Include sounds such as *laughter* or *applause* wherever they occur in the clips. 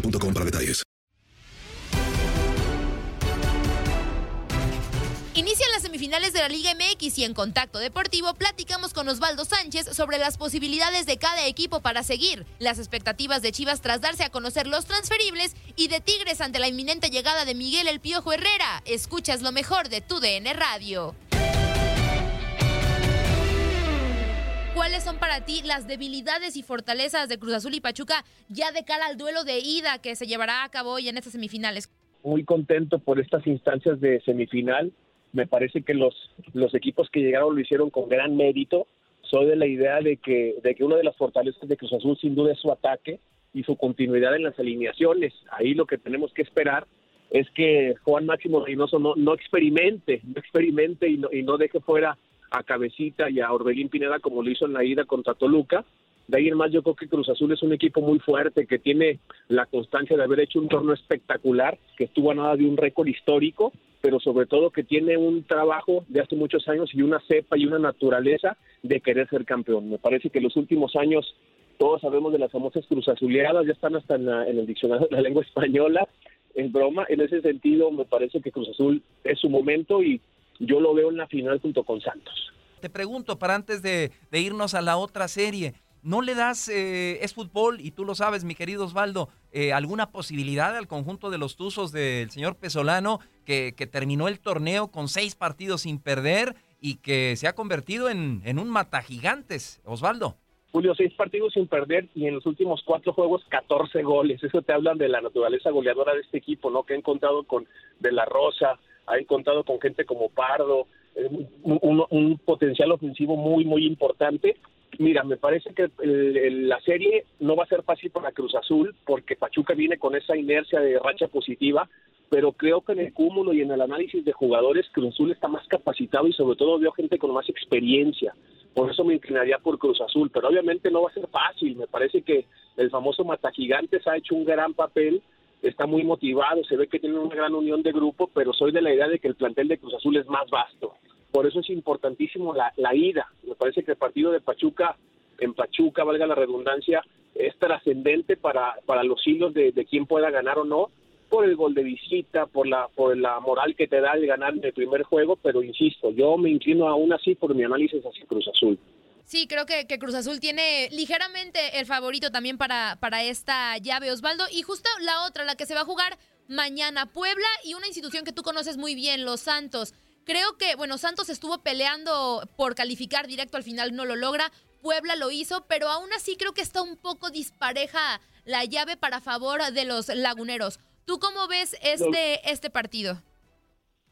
boostmobile.com para detalles. Inician las semifinales de la Liga MX y en Contacto Deportivo platicamos con Osvaldo Sánchez sobre las posibilidades de cada equipo para seguir, las expectativas de Chivas tras darse a conocer los transferibles y de Tigres ante la inminente llegada de Miguel El Piojo Herrera. Escuchas lo mejor de tu DN Radio. ¿Cuáles son para ti las debilidades y fortalezas de Cruz Azul y Pachuca ya de cara al duelo de ida que se llevará a cabo hoy en estas semifinales? muy contento por estas instancias de semifinal. Me parece que los, los equipos que llegaron lo hicieron con gran mérito. Soy de la idea de que, de que una de las fortalezas de Cruz Azul sin duda es su ataque y su continuidad en las alineaciones. Ahí lo que tenemos que esperar es que Juan Máximo Reynoso no, no experimente, no experimente y no, y no deje fuera a Cabecita y a Orbelín Pineda como lo hizo en la ida contra Toluca. De ahí en más yo creo que Cruz Azul es un equipo muy fuerte, que tiene la constancia de haber hecho un torneo espectacular, que estuvo a nada de un récord histórico, pero sobre todo que tiene un trabajo de hace muchos años y una cepa y una naturaleza de querer ser campeón. Me parece que los últimos años todos sabemos de las famosas Cruz Azuleadas, ya están hasta en, la- en el diccionario de la lengua española, es broma. En ese sentido, me parece que Cruz Azul es su momento y yo lo veo en la final junto con Santos. Te pregunto, para antes de, de irnos a la otra serie, ¿no le das, eh, es fútbol, y tú lo sabes, mi querido Osvaldo, eh, alguna posibilidad al conjunto de los Tuzos del señor Pesolano, que, que terminó el torneo con seis partidos sin perder y que se ha convertido en, en un matagigantes, Osvaldo? Julio, seis partidos sin perder y en los últimos cuatro juegos 14 goles. Eso te hablan de la naturaleza goleadora de este equipo, ¿no? Que ha encontrado con De La Rosa, ha encontrado con gente como Pardo, eh, un, potencial ofensivo muy, muy importante. Mira, me parece que el- la serie no va a ser fácil para Cruz Azul porque Pachuca viene con esa inercia de racha positiva, pero creo que en el cúmulo y en el análisis de jugadores Cruz Azul está más capacitado y sobre todo veo gente con más experiencia. Por eso me inclinaría por Cruz Azul, pero obviamente no va a ser fácil. Me parece que el famoso Matagigantes ha hecho un gran papel, está muy motivado, se ve que tiene una gran unión de grupo, pero soy de la idea de que el plantel de Cruz Azul es más vasto. Por eso es importantísimo la, la ida. Me parece que el partido de Pachuca, en Pachuca, valga la redundancia, es trascendente para, para los hilos de, de quién pueda ganar o no, por el gol de visita, por la, por la moral que te da el ganar en el primer juego, pero insisto, yo me inclino aún así por mi análisis hacia Cruz Azul. Sí, creo que, que Cruz Azul tiene ligeramente el favorito también para, para esta llave, Osvaldo. Y justo la otra, la que se va a jugar mañana, Puebla y una institución que tú conoces muy bien, Los Santos. Creo que, bueno, Santos estuvo peleando por calificar directo, al final no lo logra. Puebla lo hizo, pero aún así creo que está un poco dispareja la llave para favor de los laguneros. ¿Tú cómo ves este, este partido?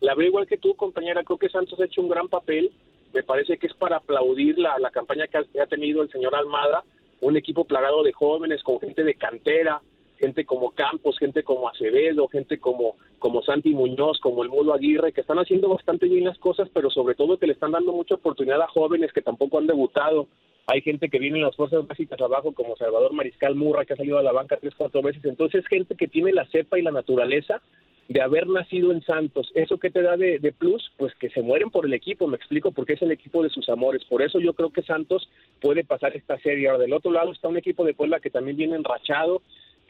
La veo igual que tú, compañera. Creo que Santos ha hecho un gran papel. Me parece que es para aplaudir la, campaña que ha, que ha tenido el señor Almada. Un equipo plagado de jóvenes, con gente de cantera, gente como Campos, gente como Acevedo, gente como, como Santi Muñoz, como el Mulo Aguirre, que están haciendo bastante bien las cosas, pero sobre todo que le están dando mucha oportunidad a jóvenes que tampoco han debutado. Hay gente que viene en las fuerzas básicas abajo, como Salvador Mariscal Murra, que ha salido a la banca tres, cuatro veces. Entonces, gente que tiene la cepa y la naturaleza de haber nacido en Santos. ¿Eso qué te da de, de, plus? Pues que se mueren por el equipo, me explico, porque es el equipo de sus amores. Por eso yo creo que Santos puede pasar esta serie. Ahora, del otro lado está un equipo de Puebla que también viene enrachado,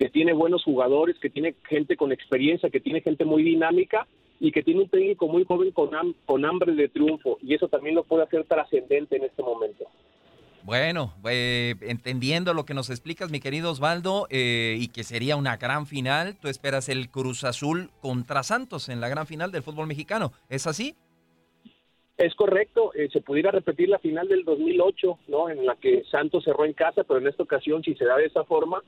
que tiene buenos jugadores, que tiene gente con experiencia, que tiene gente muy dinámica y que tiene un técnico muy joven con, ham con hambre de triunfo. Y eso también lo puede hacer trascendente en este momento. Bueno, eh, entendiendo lo que nos explicas, mi querido Osvaldo, eh, y que sería una gran final, tú esperas el Cruz Azul contra Santos en la gran final del fútbol mexicano. ¿Es así? Es correcto, eh, se pudiera repetir la final del 2008, ¿no? En la que Santos cerró en casa, pero en esta ocasión, si se da de esa forma,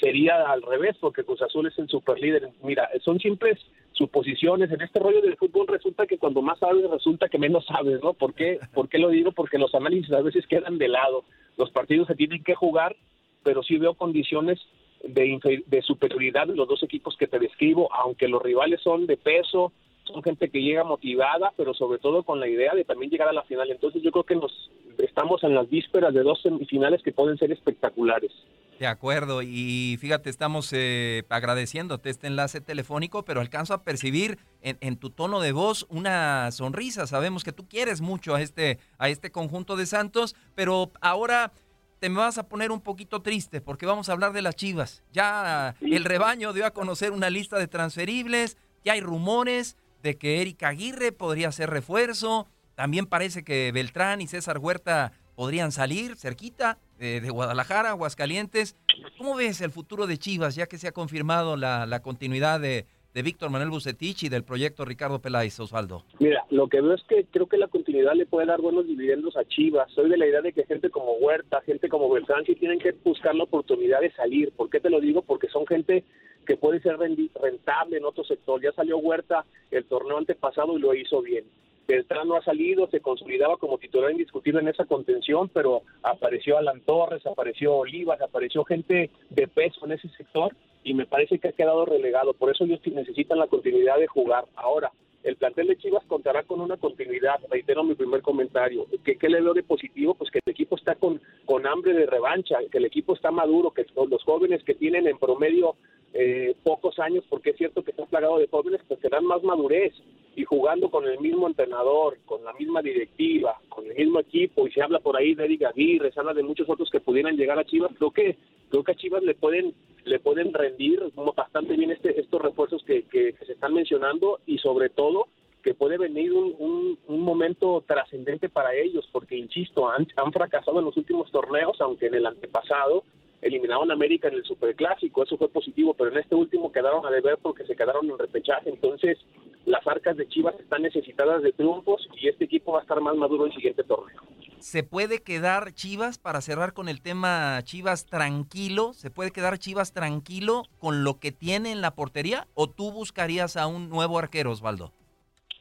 sería al revés, porque Cruz Azul es el superlíder. Mira, son simples suposiciones. En este rollo del fútbol resulta que cuando más sabes, resulta que menos sabes, ¿no? ¿Por qué, *laughs* ¿Por qué lo digo? Porque los análisis a veces quedan de lado. Los partidos se tienen que jugar, pero sí veo condiciones de, de superioridad de los dos equipos que te describo, aunque los rivales son de peso, son gente que llega motivada, pero sobre todo con la idea de también llegar a la final. Entonces yo creo que nos estamos en las vísperas de dos semifinales que pueden ser espectaculares. De acuerdo, y fíjate, estamos eh, agradeciéndote este enlace telefónico, pero alcanzo a percibir en, en, tu tono de voz una sonrisa. Sabemos que tú quieres mucho a este, a este conjunto de Santos, pero ahora te me vas a poner un poquito triste porque vamos a hablar de las Chivas. Ya el rebaño dio a conocer una lista de transferibles, ya hay rumores de que Erika Aguirre podría ser refuerzo, también parece que Beltrán y César Huerta podrían salir cerquita de, de Guadalajara, Aguascalientes. ¿Cómo ves el futuro de Chivas, ya que se ha confirmado la, la continuidad de, de Víctor Manuel Bucetich y del proyecto Ricardo Peláez, Osvaldo? Mira, lo que veo es que creo que la continuidad le puede dar buenos dividendos a Chivas. Soy de la idea de que gente como Huerta, gente como Beltrán, tienen que buscar la oportunidad de salir. ¿Por qué te lo digo? Porque son gente que puede ser rentable en otro sector. Ya salió Huerta el torneo antepasado y lo hizo bien. Beltrán no ha salido, se consolidaba como titular indiscutible en esa contención, pero apareció Alan Torres, apareció Olivas, apareció gente de peso en ese sector y me parece que ha quedado relegado. Por eso ellos necesitan la continuidad de jugar. Ahora, el plantel de Chivas contará con una continuidad, reitero mi primer comentario. ¿Qué, qué le veo de positivo? Pues que el equipo está con, con hambre de revancha, que el equipo está maduro, que los jóvenes que tienen en promedio eh, pocos años, porque es cierto que está plagado de jóvenes, pues dan más madurez y jugando con el mismo entrenador, con la misma directiva, con el mismo equipo, y se habla por ahí de Eric Aguirre, se habla de muchos otros que pudieran llegar a Chivas, creo que creo que a Chivas le pueden le pueden rendir bastante bien este, estos refuerzos que, que, se están mencionando y sobre todo que puede venir un, un, un momento trascendente para ellos, porque insisto, han, han fracasado en los últimos torneos, aunque en el antepasado eliminaron a América en el Superclásico, eso fue positivo, pero en este último quedaron a deber porque se quedaron en repechaje, entonces las arcas de Chivas están necesitadas de triunfos y este equipo va a estar más maduro el siguiente torneo. ¿Se puede quedar Chivas, para cerrar con el tema Chivas tranquilo, se puede quedar Chivas tranquilo con lo que tiene en la portería o tú buscarías a un nuevo arquero, Osvaldo?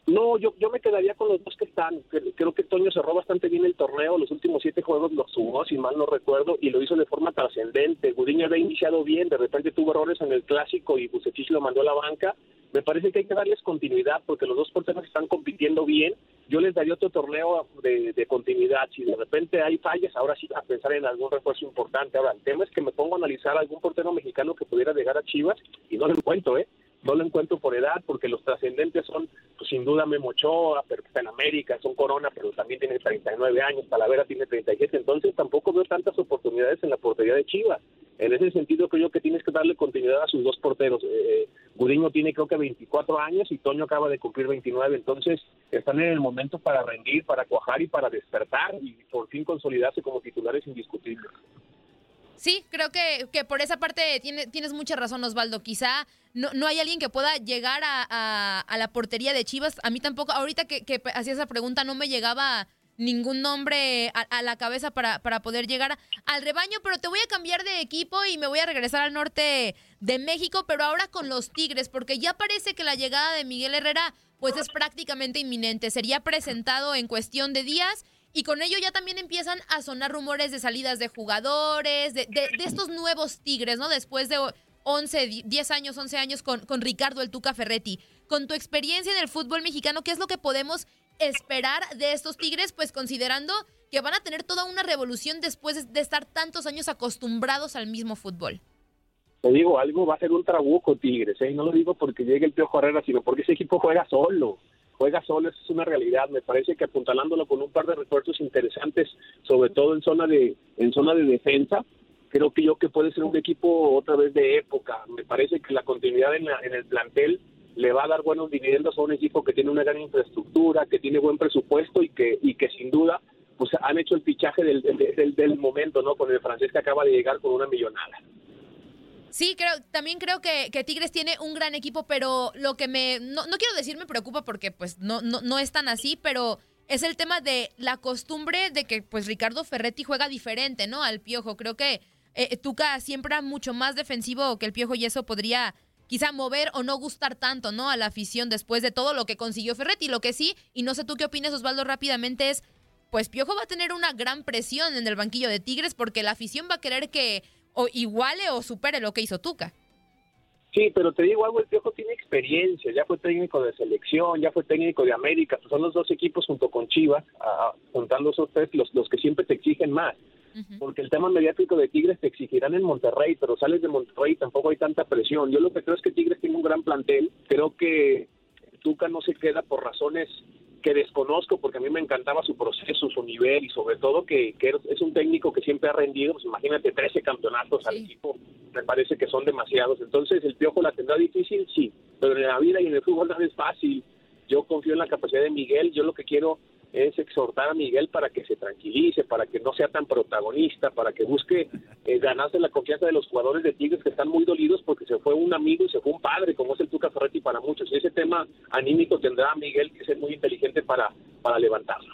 No, yo, yo me quedaría con los dos que están. Creo que Toño cerró bastante bien el torneo. Los últimos siete juegos los sumó, si mal no recuerdo, y lo hizo de forma trascendente. Gudiño había iniciado bien, de repente tuvo errores en el clásico y Bucetich lo mandó a la banca. Me parece que hay que darles continuidad porque los dos porteros están compitiendo bien. Yo les daría otro torneo de, de continuidad. Si de repente hay fallas, ahora sí a pensar en algún refuerzo importante. Ahora, el tema es que me pongo a analizar algún portero mexicano que pudiera llegar a Chivas y no lo encuentro, ¿eh? no lo encuentro por edad, porque los trascendentes son, pues, sin duda, Memo Ochoa, pero está en América, son Corona, pero también tiene 39 años, Talavera tiene 37, entonces tampoco veo tantas oportunidades en la portería de Chivas. En ese sentido, creo que tienes que darle continuidad a sus dos porteros. Eh, Gudiño tiene, creo que 24 años y Toño acaba de cumplir 29, entonces están en el momento para rendir, para cuajar y para despertar y por fin consolidarse como titulares indiscutibles. Sí, creo que, que por esa parte tiene, tienes mucha razón, Osvaldo. Quizá no, no hay alguien que pueda llegar a, a, la portería de Chivas. A mí tampoco, ahorita que, que hacía esa pregunta no me llegaba ningún nombre a, la cabeza para, para poder llegar al rebaño, pero te voy a cambiar de equipo y me voy a regresar al norte de México, pero ahora con los Tigres, porque ya parece que la llegada de Miguel Herrera pues es prácticamente inminente, sería presentado en cuestión de días y con ello ya también empiezan a sonar rumores de salidas de jugadores, de, de, estos nuevos Tigres, ¿no? Después de 11, 10 años, 11 años con, con Ricardo el Tuca Ferretti. Con tu experiencia en el fútbol mexicano, ¿qué es lo que podemos esperar de estos Tigres? Pues considerando que van a tener toda una revolución después de estar tantos años acostumbrados al mismo fútbol. Te digo, algo va a ser un trabuco Tigres, ¿eh? no lo digo porque llegue el Piojo Herrera, sino porque ese equipo juega solo, juega solo, eso es una realidad. Me parece que apuntalándolo con un par de refuerzos interesantes, sobre todo en zona de en zona de defensa, creo que yo que puede ser un equipo otra vez de época. Me parece que la continuidad en, en el plantel le va a dar buenos dividendos a un equipo que tiene una gran infraestructura, que tiene buen presupuesto y que, y que sin duda pues han hecho el fichaje del, del, del momento, ¿no? Con el francés que acaba de llegar con una millonada. Sí, creo, también creo que, que, Tigres tiene un gran equipo, pero lo que me, no, no quiero decir me preocupa porque pues no, no, no es tan así, pero es el tema de la costumbre de que pues Ricardo Ferretti juega diferente, ¿no? Al Piojo. Creo que eh, Tuca siempre mucho más defensivo que el Piojo y eso podría quizá mover o no gustar tanto, ¿no? A la afición después de todo lo que consiguió Ferretti. Lo que sí, y no sé tú qué opinas, Osvaldo, rápidamente es, pues Piojo va a tener una gran presión en el banquillo de Tigres porque la afición va a querer que o iguale o supere lo que hizo Tuca. Sí, pero te digo algo, el Piojo tiene experiencia, ya fue técnico de selección, ya fue técnico de América, son los dos equipos junto con Chivas, juntando esos tres, los, los que siempre te exigen más porque el tema mediático de Tigres te exigirán en Monterrey, pero sales de Monterrey tampoco hay tanta presión. Yo lo que creo es que Tigres tiene un gran plantel, creo que Tuca no se queda por razones que desconozco porque a mí me encantaba su proceso, su nivel y sobre todo que, es un técnico que siempre ha rendido, pues imagínate 13 campeonatos al equipo, me parece que son demasiados. Entonces, ¿el Piojo la tendrá difícil? Sí, pero en la vida y en el fútbol no es fácil. Yo confío en la capacidad de Miguel, yo lo que quiero es exhortar a Miguel para que se tranquilice, para que no sea tan protagonista, para que busque eh, ganarse la confianza de los jugadores de Tigres que están muy dolidos porque se fue un amigo y se fue un padre, como es el Tuca Ferretti para muchos. Y ese tema anímico tendrá Miguel que ser muy inteligente para, para levantarlo.